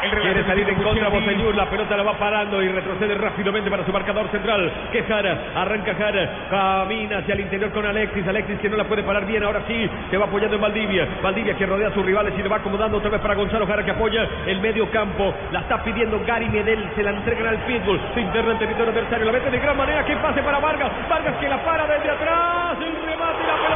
Quiere salir en contra Bosellur, la pelota la va parando y retrocede rápidamente para su marcador central. Que Jara, arranca Jara, camina hacia el interior con Alexis. Alexis que no la puede parar bien, ahora sí, se va apoyando en Valdivia. Valdivia que rodea a sus rivales y le va acomodando otra vez para Gonzalo Jara que apoya el medio campo. La está pidiendo Gary Medel, se la entregan al pitbull. Se interna en territorio adversario, la mete de gran manera. Que pase para Vargas. Vargas que la para desde atrás. El remate y la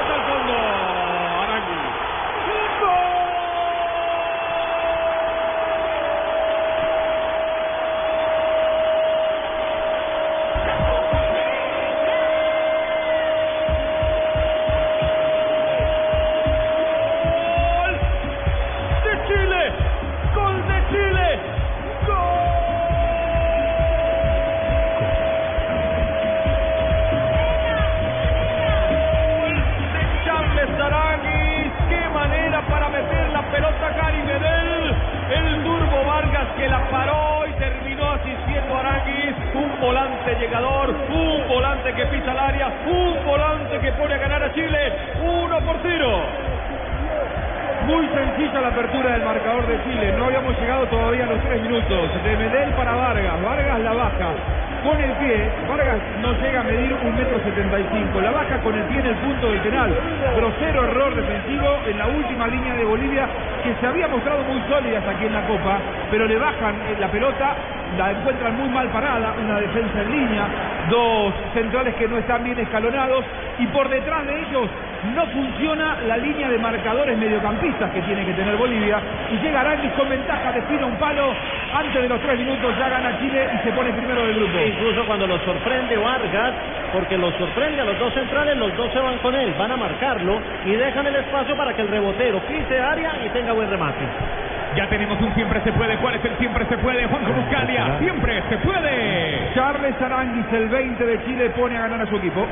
volante llegador, un volante que pisa el área, un volante que pone a ganar a Chile, uno por tiro. Muy sencilla la apertura del marcador de Chile. No habíamos llegado todavía a los tres minutos. De Medel para Vargas. Vargas la baja con el pie. Vargas a medir un metro setenta y cinco. La baja con el pie en el punto del penal. Grosero error defensivo en la última línea de Bolivia que se había mostrado muy sólidas aquí en la Copa, pero le bajan la pelota la encuentran muy mal parada, una defensa en línea, dos centrales que no están bien escalonados y por detrás de ellos no funciona la línea de marcadores mediocampistas que tiene que tener Bolivia y llega Aranguis con ventaja, define un palo, antes de los tres minutos ya gana Chile y se pone primero del grupo. Incluso cuando lo sorprende Vargas, porque lo sorprende a los dos centrales, los dos se van con él, van a marcarlo y dejan el espacio para que el rebotero pise área y tenga buen remate. Ya tenemos un siempre se puede. ¿Cuál es el siempre se puede? Juanjo Buscalia. Siempre se puede. Charles Aranguis, el 20 de Chile, pone a ganar a su equipo.